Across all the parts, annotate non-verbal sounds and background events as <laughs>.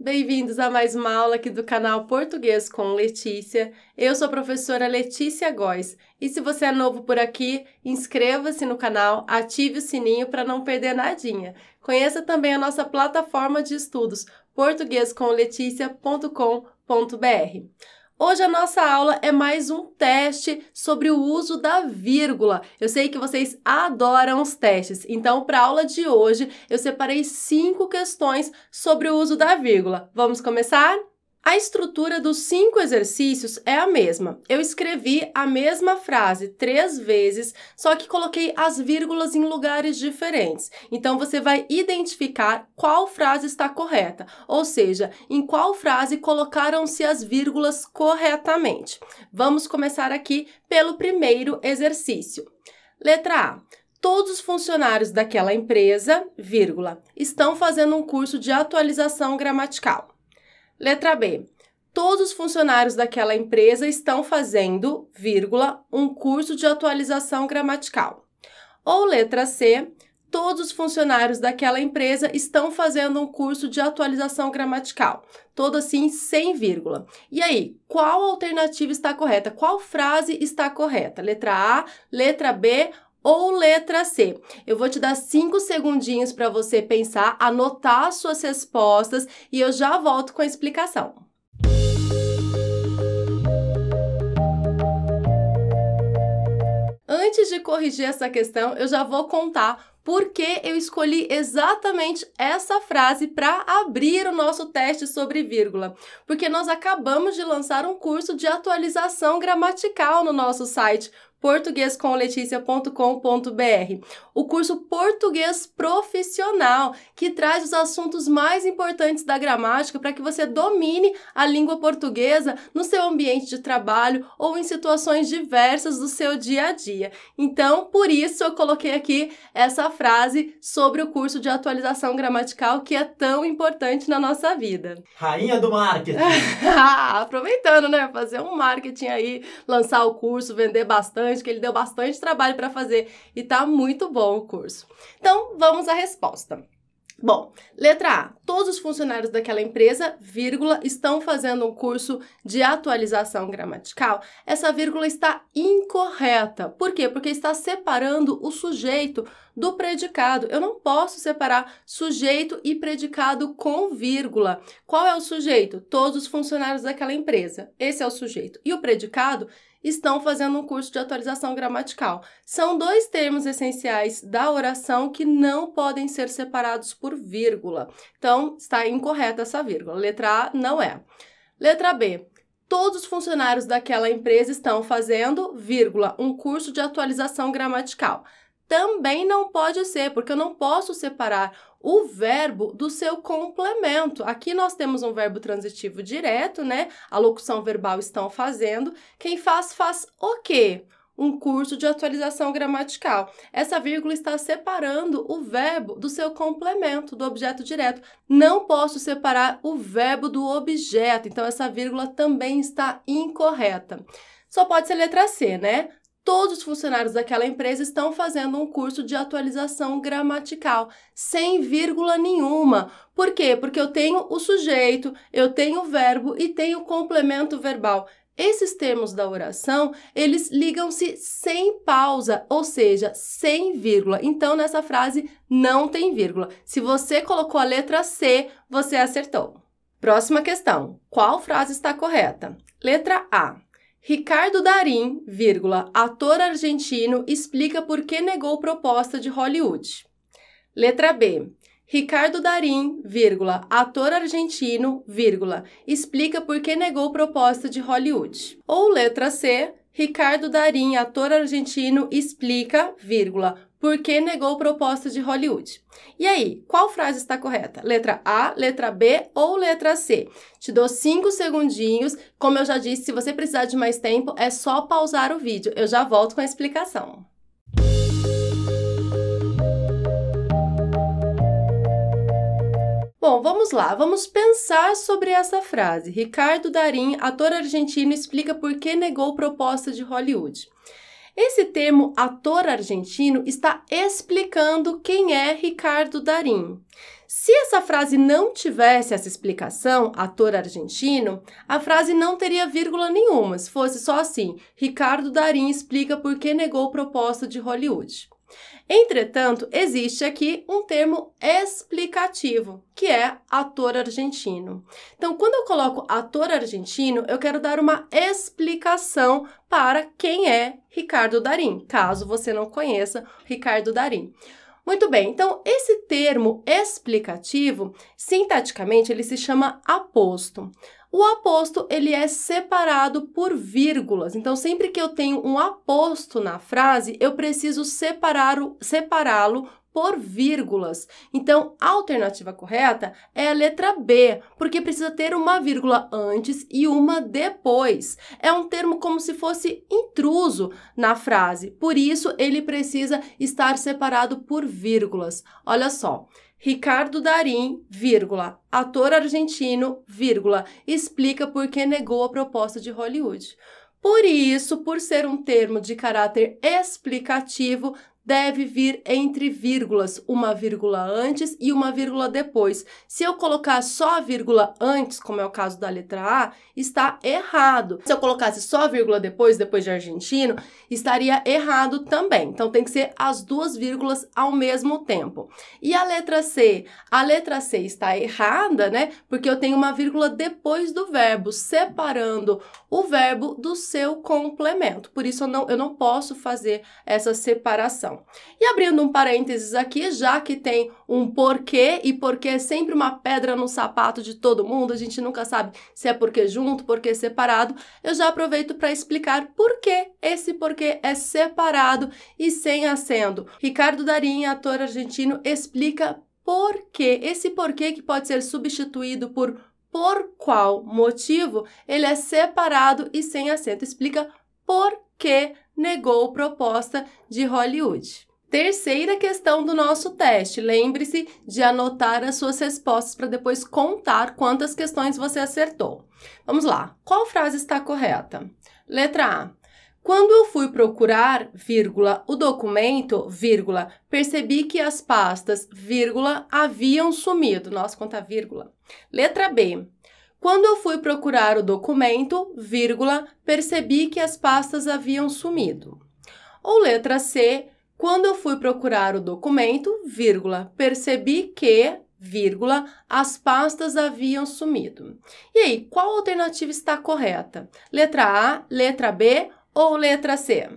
Bem-vindos a mais uma aula aqui do canal Português com Letícia. Eu sou a professora Letícia Góes e se você é novo por aqui, inscreva-se no canal, ative o sininho para não perder nadinha. Conheça também a nossa plataforma de estudos portuguescomleticia.com.br. Hoje a nossa aula é mais um teste sobre o uso da vírgula. Eu sei que vocês adoram os testes, então para a aula de hoje eu separei cinco questões sobre o uso da vírgula. Vamos começar? A estrutura dos cinco exercícios é a mesma. Eu escrevi a mesma frase três vezes, só que coloquei as vírgulas em lugares diferentes. Então você vai identificar qual frase está correta, ou seja, em qual frase colocaram-se as vírgulas corretamente. Vamos começar aqui pelo primeiro exercício. Letra A. Todos os funcionários daquela empresa, vírgula, estão fazendo um curso de atualização gramatical. Letra B. Todos os funcionários daquela empresa estão fazendo, vírgula, um curso de atualização gramatical. Ou letra C. Todos os funcionários daquela empresa estão fazendo um curso de atualização gramatical. Todo assim, sem vírgula. E aí, qual alternativa está correta? Qual frase está correta? Letra A, letra B ou letra C? Eu vou te dar cinco segundinhos para você pensar, anotar suas respostas e eu já volto com a explicação. Antes de corrigir essa questão, eu já vou contar por que eu escolhi exatamente essa frase para abrir o nosso teste sobre vírgula. Porque nós acabamos de lançar um curso de atualização gramatical no nosso site portuguescomleticia.com.br, o curso Português Profissional, que traz os assuntos mais importantes da gramática para que você domine a língua portuguesa no seu ambiente de trabalho ou em situações diversas do seu dia a dia. Então, por isso eu coloquei aqui essa frase sobre o curso de atualização gramatical que é tão importante na nossa vida. Rainha do marketing. <laughs> Aproveitando, né, fazer um marketing aí, lançar o curso, vender bastante bastante, que ele deu bastante trabalho para fazer e tá muito bom o curso. Então, vamos à resposta. Bom, letra A. Todos os funcionários daquela empresa, vírgula, estão fazendo um curso de atualização gramatical. Essa vírgula está incorreta. Por quê? Porque está separando o sujeito do predicado. Eu não posso separar sujeito e predicado com vírgula. Qual é o sujeito? Todos os funcionários daquela empresa. Esse é o sujeito. E o predicado estão fazendo um curso de atualização gramatical. São dois termos essenciais da oração que não podem ser separados por vírgula. Então, está incorreta essa vírgula. Letra A não é. Letra B. Todos os funcionários daquela empresa estão fazendo, vírgula, um curso de atualização gramatical também não pode ser, porque eu não posso separar o verbo do seu complemento. Aqui nós temos um verbo transitivo direto, né? A locução verbal estão fazendo. Quem faz, faz o quê? Um curso de atualização gramatical. Essa vírgula está separando o verbo do seu complemento, do objeto direto. Não posso separar o verbo do objeto, então essa vírgula também está incorreta. Só pode ser letra C, né? Todos os funcionários daquela empresa estão fazendo um curso de atualização gramatical, sem vírgula nenhuma. Por quê? Porque eu tenho o sujeito, eu tenho o verbo e tenho o complemento verbal. Esses termos da oração, eles ligam-se sem pausa, ou seja, sem vírgula. Então, nessa frase não tem vírgula. Se você colocou a letra C, você acertou. Próxima questão. Qual frase está correta? Letra A. Ricardo Darim, vírgula, ator argentino, explica por que negou proposta de Hollywood. Letra B. Ricardo Darim, vírgula, ator argentino, vírgula, explica por que negou proposta de Hollywood. Ou letra C. Ricardo Darim, ator argentino, explica, vírgula, por que negou proposta de Hollywood. E aí, qual frase está correta? Letra A, letra B ou letra C? Te dou cinco segundinhos. Como eu já disse, se você precisar de mais tempo, é só pausar o vídeo. Eu já volto com a explicação. Bom, vamos lá, vamos pensar sobre essa frase. Ricardo Darim, ator argentino, explica por que negou proposta de Hollywood. Esse termo ator argentino está explicando quem é Ricardo Darim. Se essa frase não tivesse essa explicação, ator argentino, a frase não teria vírgula nenhuma, se fosse só assim: Ricardo Darim explica por que negou proposta de Hollywood. Entretanto, existe aqui um termo explicativo, que é ator argentino. Então, quando eu coloco ator argentino, eu quero dar uma explicação para quem é Ricardo Darim, caso você não conheça Ricardo Darim. Muito bem, então esse termo explicativo, sintaticamente, ele se chama aposto. O aposto ele é separado por vírgulas. Então, sempre que eu tenho um aposto na frase, eu preciso separá-lo separá por vírgulas. Então, a alternativa correta é a letra B, porque precisa ter uma vírgula antes e uma depois. É um termo como se fosse intruso na frase, por isso ele precisa estar separado por vírgulas. Olha só. Ricardo Darim, vírgula, ator argentino, vírgula, explica por que negou a proposta de Hollywood. Por isso, por ser um termo de caráter explicativo, deve vir entre vírgulas, uma vírgula antes e uma vírgula depois. Se eu colocar só a vírgula antes, como é o caso da letra A, está errado. Se eu colocasse só a vírgula depois, depois de argentino, estaria errado também. Então tem que ser as duas vírgulas ao mesmo tempo. E a letra C? A letra C está errada, né? Porque eu tenho uma vírgula depois do verbo, separando o verbo do seu complemento. Por isso eu não, eu não posso fazer essa separação. E abrindo um parênteses aqui, já que tem um porquê, e porquê é sempre uma pedra no sapato de todo mundo, a gente nunca sabe se é porquê junto, porquê separado, eu já aproveito para explicar por que esse porquê é separado e sem acento. Ricardo Darim, ator argentino, explica por que esse porquê que pode ser substituído por por qual motivo ele é separado e sem acento. Explica por que negou proposta de Hollywood. Terceira questão do nosso teste. Lembre-se de anotar as suas respostas para depois contar quantas questões você acertou. Vamos lá. Qual frase está correta? Letra A. Quando eu fui procurar, vírgula, o documento, vírgula, percebi que as pastas, vírgula, haviam sumido. Nossa, quanta vírgula. Letra B. Quando eu fui procurar o documento, vírgula, percebi que as pastas haviam sumido. Ou letra C, quando eu fui procurar o documento, vírgula, percebi que, vírgula, as pastas haviam sumido. E aí, qual alternativa está correta? Letra A, letra B ou letra C?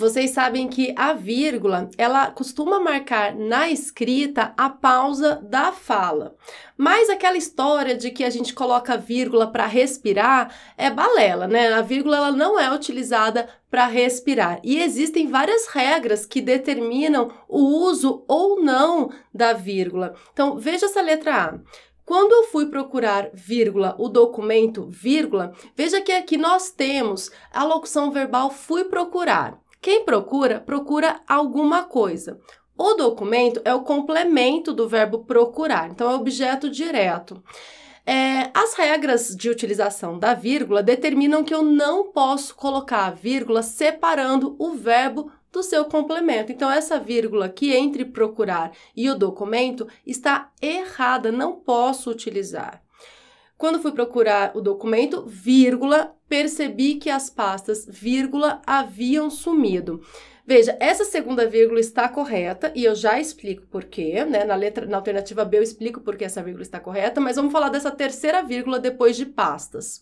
Vocês sabem que a vírgula, ela costuma marcar na escrita a pausa da fala. Mas aquela história de que a gente coloca vírgula para respirar é balela, né? A vírgula ela não é utilizada para respirar. E existem várias regras que determinam o uso ou não da vírgula. Então, veja essa letra A. Quando eu fui procurar vírgula, o documento vírgula, veja que aqui nós temos a locução verbal fui procurar. Quem procura, procura alguma coisa. O documento é o complemento do verbo procurar, então é objeto direto. É, as regras de utilização da vírgula determinam que eu não posso colocar a vírgula separando o verbo do seu complemento. Então, essa vírgula aqui entre procurar e o documento está errada, não posso utilizar. Quando fui procurar o documento, vírgula, percebi que as pastas, vírgula, haviam sumido. Veja, essa segunda vírgula está correta e eu já explico por quê, né? Na letra, na alternativa B eu explico por que essa vírgula está correta, mas vamos falar dessa terceira vírgula depois de pastas.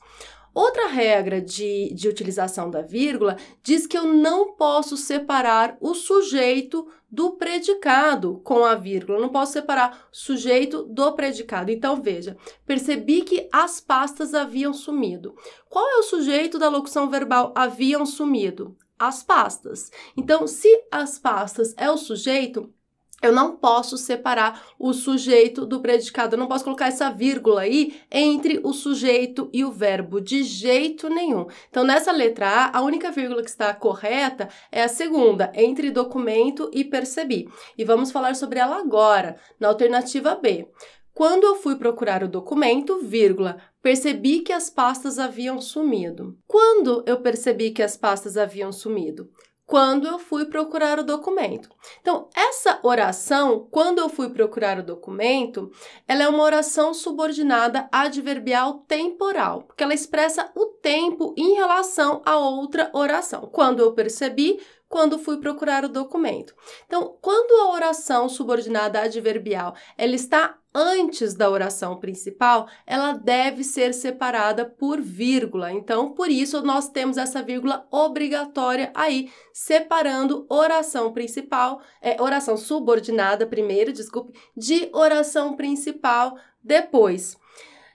Outra regra de, de utilização da vírgula diz que eu não posso separar o sujeito do predicado com a vírgula. Eu não posso separar sujeito do predicado. Então, veja, percebi que as pastas haviam sumido. Qual é o sujeito da locução verbal haviam sumido? As pastas. Então, se as pastas é o sujeito, eu não posso separar o sujeito do predicado, eu não posso colocar essa vírgula aí entre o sujeito e o verbo, de jeito nenhum. Então, nessa letra A, a única vírgula que está correta é a segunda, entre documento e percebi. E vamos falar sobre ela agora, na alternativa B. Quando eu fui procurar o documento, vírgula, percebi que as pastas haviam sumido. Quando eu percebi que as pastas haviam sumido? quando eu fui procurar o documento. Então, essa oração, quando eu fui procurar o documento, ela é uma oração subordinada adverbial temporal, porque ela expressa o tempo em relação a outra oração. Quando eu percebi, quando fui procurar o documento. Então, quando a oração subordinada adverbial ela está antes da oração principal, ela deve ser separada por vírgula. Então, por isso nós temos essa vírgula obrigatória aí, separando oração principal, é, oração subordinada primeiro, desculpe, de oração principal depois.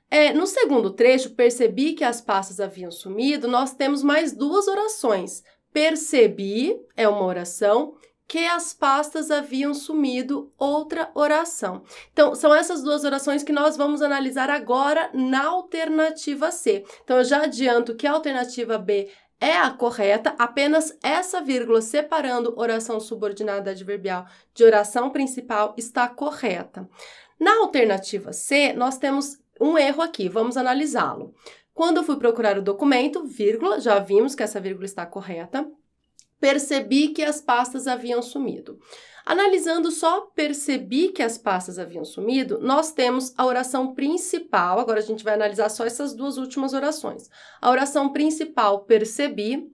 É, no segundo trecho, percebi que as pastas haviam sumido, nós temos mais duas orações. Percebi é uma oração que as pastas haviam sumido, outra oração. Então, são essas duas orações que nós vamos analisar agora na alternativa C. Então, eu já adianto que a alternativa B é a correta, apenas essa vírgula separando oração subordinada adverbial de oração principal está correta. Na alternativa C, nós temos um erro aqui, vamos analisá-lo. Quando eu fui procurar o documento, vírgula, já vimos que essa vírgula está correta, percebi que as pastas haviam sumido. Analisando só percebi que as pastas haviam sumido, nós temos a oração principal. Agora a gente vai analisar só essas duas últimas orações. A oração principal, percebi,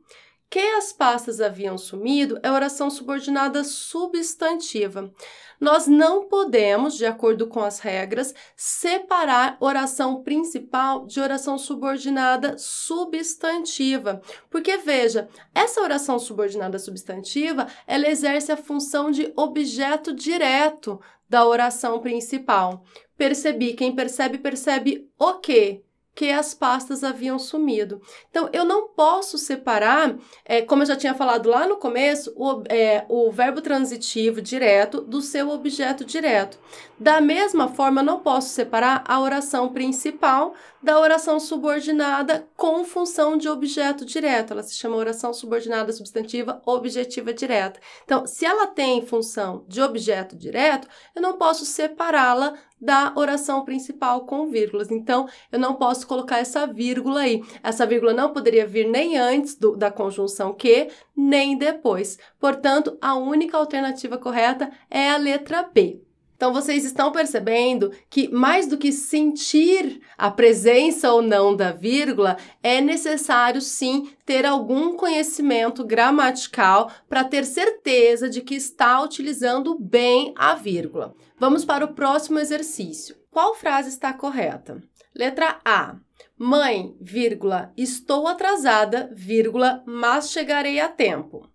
que as pastas haviam sumido é oração subordinada substantiva. Nós não podemos, de acordo com as regras, separar oração principal de oração subordinada substantiva. Porque veja, essa oração subordinada substantiva, ela exerce a função de objeto direto da oração principal. Percebi, quem percebe percebe o quê? Que as pastas haviam sumido. Então, eu não posso separar, é, como eu já tinha falado lá no começo, o, é, o verbo transitivo direto do seu objeto direto. Da mesma forma, não posso separar a oração principal da oração subordinada com função de objeto direto. Ela se chama oração subordinada substantiva objetiva direta. Então, se ela tem função de objeto direto, eu não posso separá-la da oração principal com vírgulas. Então, eu não posso colocar essa vírgula aí. Essa vírgula não poderia vir nem antes do, da conjunção que, nem depois. Portanto, a única alternativa correta é a letra B. Então vocês estão percebendo que mais do que sentir a presença ou não da vírgula, é necessário sim ter algum conhecimento gramatical para ter certeza de que está utilizando bem a vírgula. Vamos para o próximo exercício. Qual frase está correta? Letra A. Mãe, vírgula, estou atrasada, vírgula, mas chegarei a tempo.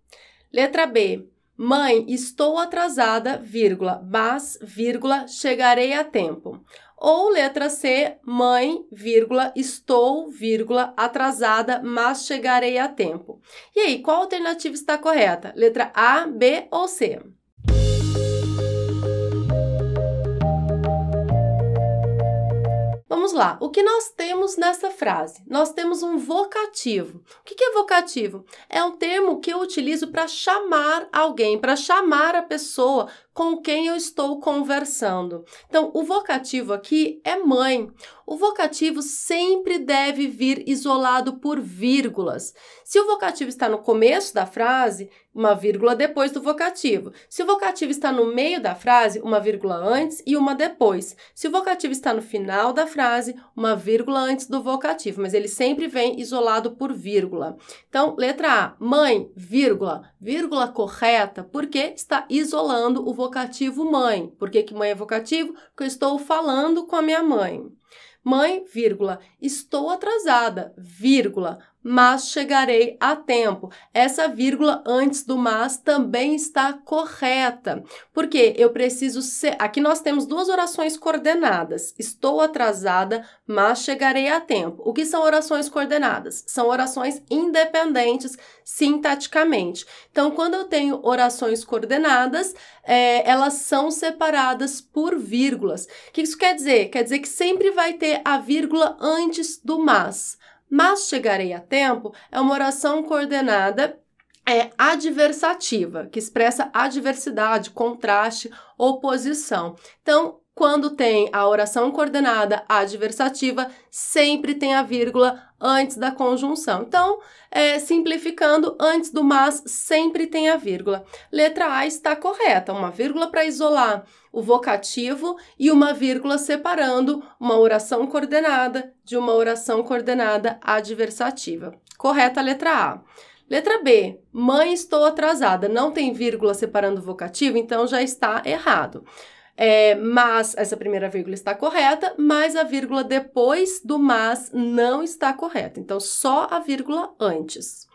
Letra B. Mãe, estou atrasada, vírgula, mas, vírgula, chegarei a tempo. Ou letra C, mãe, vírgula, estou, vírgula, atrasada, mas chegarei a tempo. E aí, qual alternativa está correta? Letra A, B ou C? Vamos lá, o que nós temos nessa frase? Nós temos um vocativo. O que é vocativo? É um termo que eu utilizo para chamar alguém, para chamar a pessoa com quem eu estou conversando. Então, o vocativo aqui é mãe. O vocativo sempre deve vir isolado por vírgulas. Se o vocativo está no começo da frase, uma vírgula depois do vocativo. Se o vocativo está no meio da frase, uma vírgula antes e uma depois. Se o vocativo está no final da frase, uma vírgula antes do vocativo, mas ele sempre vem isolado por vírgula. Então, letra A, mãe, vírgula, vírgula correta, porque está isolando o vocativo vocativo mãe. Por que, que mãe é vocativo? Porque eu estou falando com a minha mãe. Mãe, vírgula, estou atrasada, vírgula, mas chegarei a tempo. Essa vírgula antes do mas também está correta, porque eu preciso ser. Aqui nós temos duas orações coordenadas. Estou atrasada, mas chegarei a tempo. O que são orações coordenadas? São orações independentes sintaticamente. Então, quando eu tenho orações coordenadas, é, elas são separadas por vírgulas. O que isso quer dizer? Quer dizer que sempre vai ter a vírgula antes do mas mas chegarei a tempo é uma oração coordenada é adversativa, que expressa adversidade, contraste, oposição. Então, quando tem a oração coordenada adversativa, sempre tem a vírgula antes da conjunção. Então, é, simplificando, antes do mas sempre tem a vírgula. Letra A está correta, uma vírgula para isolar o vocativo e uma vírgula separando uma oração coordenada de uma oração coordenada adversativa. Correta a letra A. Letra B, mãe, estou atrasada. Não tem vírgula separando o vocativo, então já está errado. É, mas essa primeira vírgula está correta, mas a vírgula depois do mas não está correta. Então, só a vírgula antes.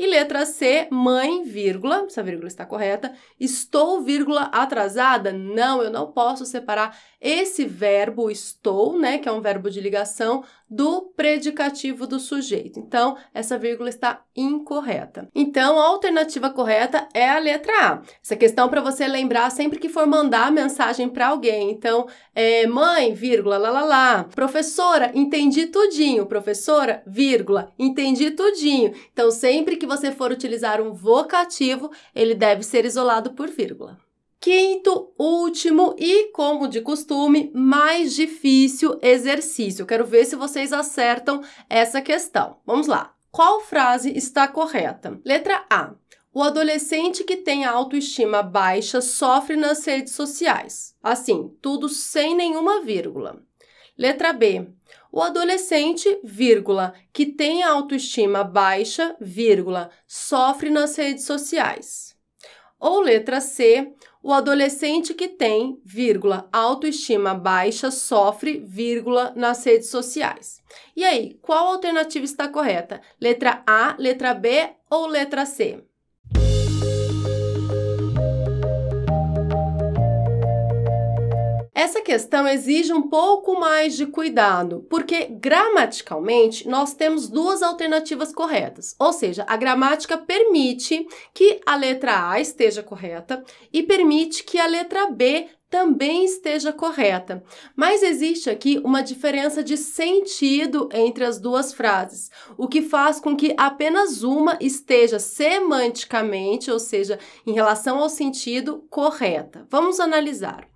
E letra C, mãe, vírgula, essa vírgula está correta. Estou, vírgula, atrasada? Não, eu não posso separar esse verbo estou, né, que é um verbo de ligação, do predicativo do sujeito. Então, essa vírgula está incorreta. Então, a alternativa correta é a letra A. Essa questão para você lembrar sempre que for mandar mensagem para alguém. Então, é, mãe, vírgula, lá, lá, lá. Professora, entendi tudinho. Professora, vírgula, entendi tudinho. Então, sempre que você for utilizar um vocativo, ele deve ser isolado por vírgula. Quinto, último e, como de costume, mais difícil exercício. Quero ver se vocês acertam essa questão. Vamos lá. Qual frase está correta? Letra A. O adolescente que tem autoestima baixa sofre nas redes sociais. Assim, tudo sem nenhuma vírgula. Letra B. O adolescente, vírgula, que tem autoestima baixa, vírgula, sofre nas redes sociais. Ou letra C, o adolescente que tem, vírgula, autoestima baixa sofre, vírgula, nas redes sociais. E aí, qual alternativa está correta? Letra A, letra B ou letra C? Essa questão exige um pouco mais de cuidado, porque gramaticalmente nós temos duas alternativas corretas. Ou seja, a gramática permite que a letra A esteja correta e permite que a letra B também esteja correta. Mas existe aqui uma diferença de sentido entre as duas frases, o que faz com que apenas uma esteja semanticamente, ou seja, em relação ao sentido, correta. Vamos analisar.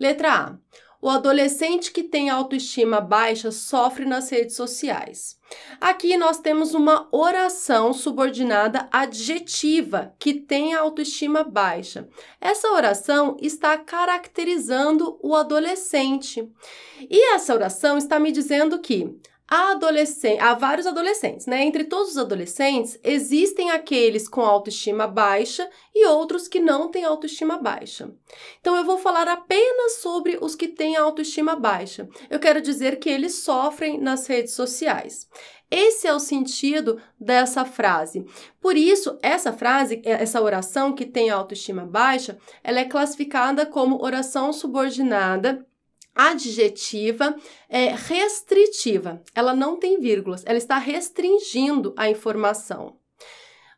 Letra A. O adolescente que tem autoestima baixa sofre nas redes sociais. Aqui nós temos uma oração subordinada adjetiva que tem autoestima baixa. Essa oração está caracterizando o adolescente. E essa oração está me dizendo que adolescente, há vários adolescentes, né? Entre todos os adolescentes, existem aqueles com autoestima baixa e outros que não têm autoestima baixa. Então, eu vou falar apenas sobre os que têm autoestima baixa. Eu quero dizer que eles sofrem nas redes sociais. Esse é o sentido dessa frase. Por isso, essa frase, essa oração que tem autoestima baixa, ela é classificada como oração subordinada adjetiva é restritiva. Ela não tem vírgulas, ela está restringindo a informação.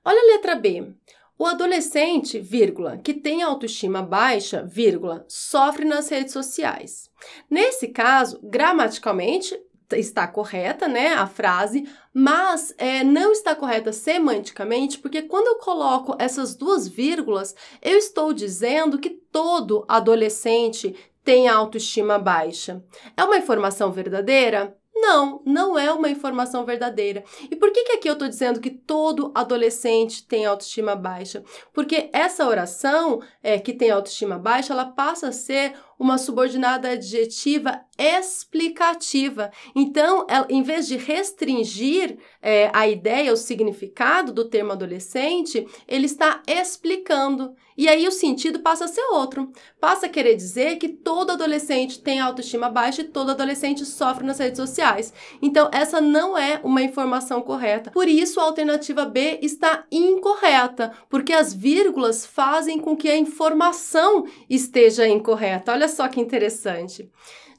Olha a letra B. O adolescente, vírgula, que tem autoestima baixa, vírgula, sofre nas redes sociais. Nesse caso, gramaticalmente, está correta, né, a frase, mas é, não está correta semanticamente, porque quando eu coloco essas duas vírgulas, eu estou dizendo que todo adolescente tem autoestima baixa. É uma informação verdadeira? Não, não é uma informação verdadeira. E por que, que aqui eu estou dizendo que todo adolescente tem autoestima baixa? Porque essa oração é, que tem autoestima baixa, ela passa a ser uma subordinada adjetiva explicativa. Então, ela, em vez de restringir é, a ideia, o significado do termo adolescente, ele está explicando. E aí o sentido passa a ser outro. Passa a querer dizer que todo adolescente tem autoestima baixa e todo adolescente sofre nas redes sociais. Então, essa não é uma informação correta. Por isso, a alternativa B está incorreta, porque as vírgulas fazem com que a informação esteja incorreta. Olha só que interessante.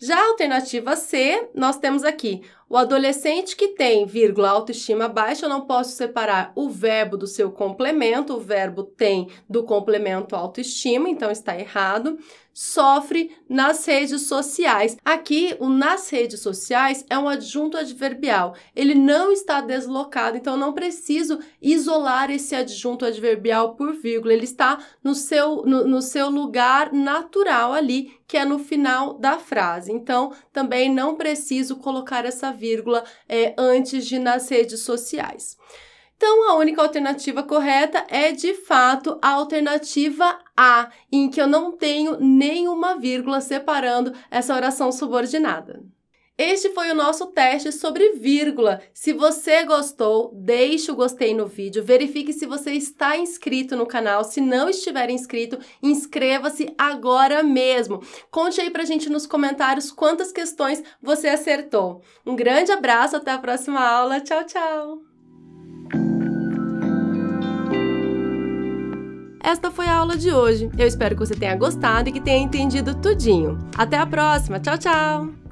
Já a alternativa C, nós temos aqui o adolescente que tem, vírgula, autoestima baixa, eu não posso separar o verbo do seu complemento, o verbo tem do complemento autoestima, então está errado. Sofre nas redes sociais. Aqui, o nas redes sociais é um adjunto adverbial. Ele não está deslocado, então eu não preciso isolar esse adjunto adverbial por vírgula. Ele está no seu, no, no seu lugar natural ali, que é no final da frase. Então, também não preciso colocar essa vírgula é, antes de nas redes sociais. Então, a única alternativa correta é de fato a alternativa A, em que eu não tenho nenhuma vírgula separando essa oração subordinada. Este foi o nosso teste sobre vírgula. Se você gostou, deixe o gostei no vídeo, verifique se você está inscrito no canal. Se não estiver inscrito, inscreva-se agora mesmo. Conte aí pra gente nos comentários quantas questões você acertou. Um grande abraço, até a próxima aula. Tchau, tchau! Esta foi a aula de hoje. Eu espero que você tenha gostado e que tenha entendido tudinho. Até a próxima. Tchau, tchau!